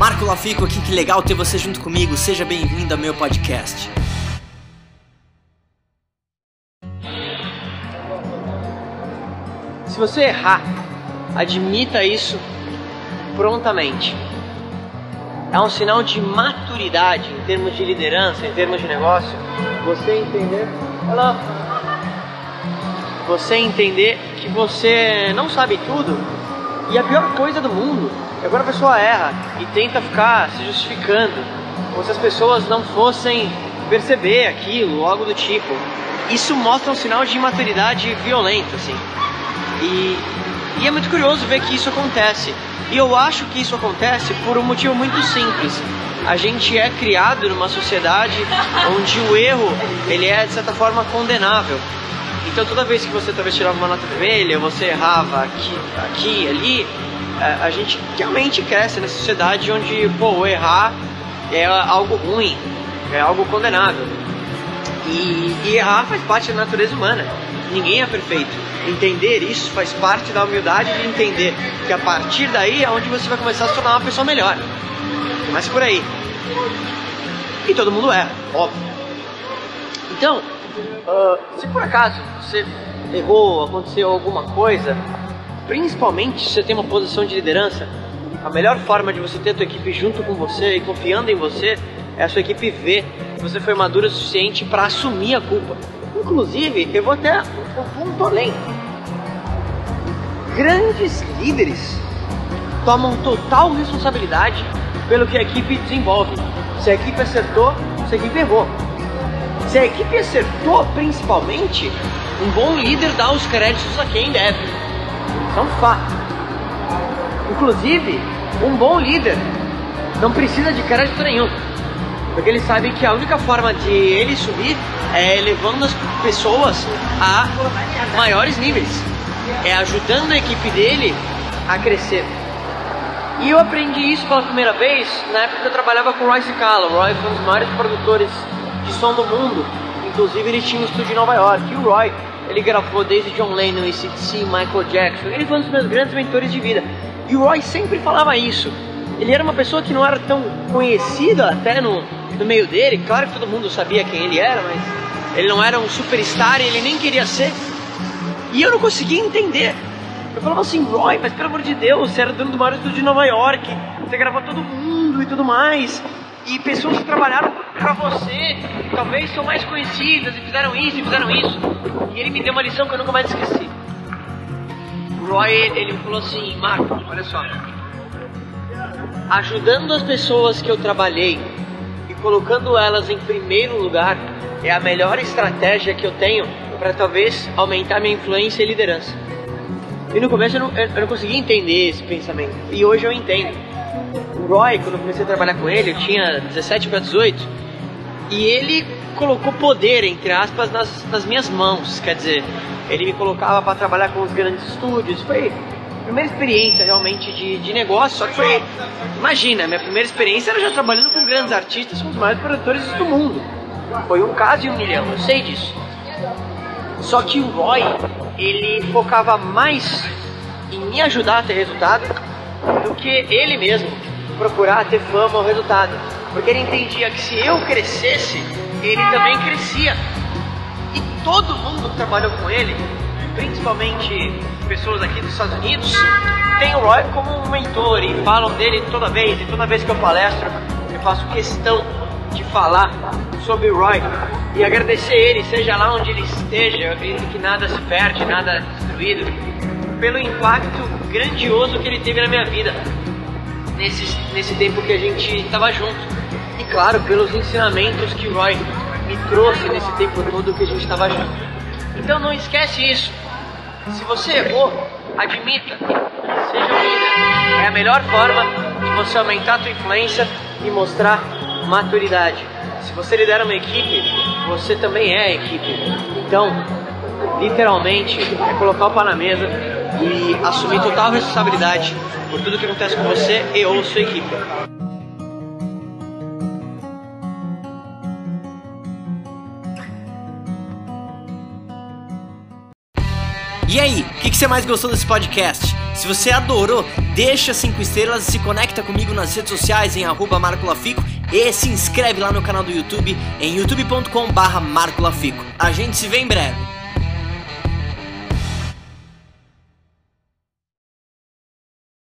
Marco Lafico aqui, que legal ter você junto comigo. Seja bem-vindo ao meu podcast. Se você errar, admita isso prontamente. É um sinal de maturidade em termos de liderança, em termos de negócio. Você entender. Olá. Você entender que você não sabe tudo e a pior coisa do mundo é quando a pessoa erra e tenta ficar se justificando, como se as pessoas não fossem perceber aquilo, algo do tipo. Isso mostra um sinal de imaturidade violenta, assim. E, e é muito curioso ver que isso acontece. E eu acho que isso acontece por um motivo muito simples. A gente é criado numa sociedade onde o erro ele é de certa forma condenável. Então toda vez que você talvez tirava uma nota vermelha, você errava aqui, aqui, ali, é, a gente realmente cresce nessa sociedade onde, pô, errar é algo ruim, é algo condenável. E, e errar faz parte da natureza humana. Ninguém é perfeito. Entender isso faz parte da humildade de entender que a partir daí é onde você vai começar a se tornar uma pessoa melhor. Começa por aí. E todo mundo erra, óbvio. Então, uh, se por acaso você errou, aconteceu alguma coisa, principalmente se você tem uma posição de liderança, a melhor forma de você ter a tua equipe junto com você e confiando em você é a sua equipe ver que você foi madura o suficiente para assumir a culpa. Inclusive, eu vou até um ponto além. Grandes líderes tomam total responsabilidade pelo que a equipe desenvolve. Se a equipe acertou, se a equipe errou. Se a equipe acertou, principalmente, um bom líder dá os créditos a quem deve. Isso é um fato. Inclusive, um bom líder não precisa de crédito nenhum. Porque ele sabe que a única forma de ele subir é levando as pessoas a maiores níveis. É ajudando a equipe dele a crescer. E eu aprendi isso pela primeira vez na época que eu trabalhava com o Royce Callum. O Roy foi um dos maiores produtores de som do mundo. Inclusive ele tinha um estúdio em Nova York. E o Roy, ele gravou desde John Lennon, ACDC, Michael Jackson. Ele foi um dos meus grandes mentores de vida. E o Roy sempre falava isso. Ele era uma pessoa que não era tão conhecida até no, no meio dele. Claro que todo mundo sabia quem ele era, mas ele não era um superstar e ele nem queria ser. E eu não conseguia entender. Eu falava assim, Roy, mas pelo amor de Deus, você era dono do maior estúdio de Nova York, você gravou todo mundo e tudo mais. E pessoas que trabalharam pra você, talvez são mais conhecidas e fizeram isso e fizeram isso. E ele me deu uma lição que eu nunca mais esqueci. O Roy, ele falou assim, Marco, olha só. Ajudando as pessoas que eu trabalhei e colocando elas em primeiro lugar é a melhor estratégia que eu tenho para talvez aumentar minha influência e liderança. E no começo eu não, eu não conseguia entender esse pensamento. E hoje eu entendo. Roy, quando eu comecei a trabalhar com ele, eu tinha 17 para 18. E ele colocou poder, entre aspas, nas, nas minhas mãos. Quer dizer, ele me colocava para trabalhar com os grandes estúdios. Foi a primeira experiência realmente de, de negócio. Só que foi. Imagina, minha primeira experiência era já trabalhando com grandes artistas, com os maiores produtores do mundo. Foi um caso e um milhão, eu sei disso. Só que o Roy, ele focava mais em me ajudar a ter resultado do que ele mesmo procurar ter fama ou resultado. Porque ele entendia que se eu crescesse, ele também crescia. E todo mundo que trabalhou com ele, principalmente pessoas aqui dos Estados Unidos, tem o Roy como um mentor e falam dele toda vez. E toda vez que eu palestro, eu faço questão de falar sobre o Roy e agradecer ele, seja lá onde ele esteja, eu acredito que nada se perde, nada é destruído, pelo impacto grandioso que ele teve na minha vida nesse, nesse tempo que a gente estava junto. E claro, pelos ensinamentos que o Roy me trouxe nesse tempo todo que a gente estava junto. Então não esquece isso. Se você errou, admita, seja um líder. É a melhor forma de você aumentar a tua influência e mostrar maturidade. Se você lidera uma equipe, você também é a equipe. Então, literalmente, é colocar o pau na mesa e assumir total responsabilidade por tudo que acontece com você e ou sua equipe. E aí, o que, que você mais gostou desse podcast? Se você adorou, deixa 5 estrelas e se conecta comigo nas redes sociais em arroba Marco Lafico e se inscreve lá no canal do YouTube em youtube.com barra Marco Lafico. A gente se vê em breve.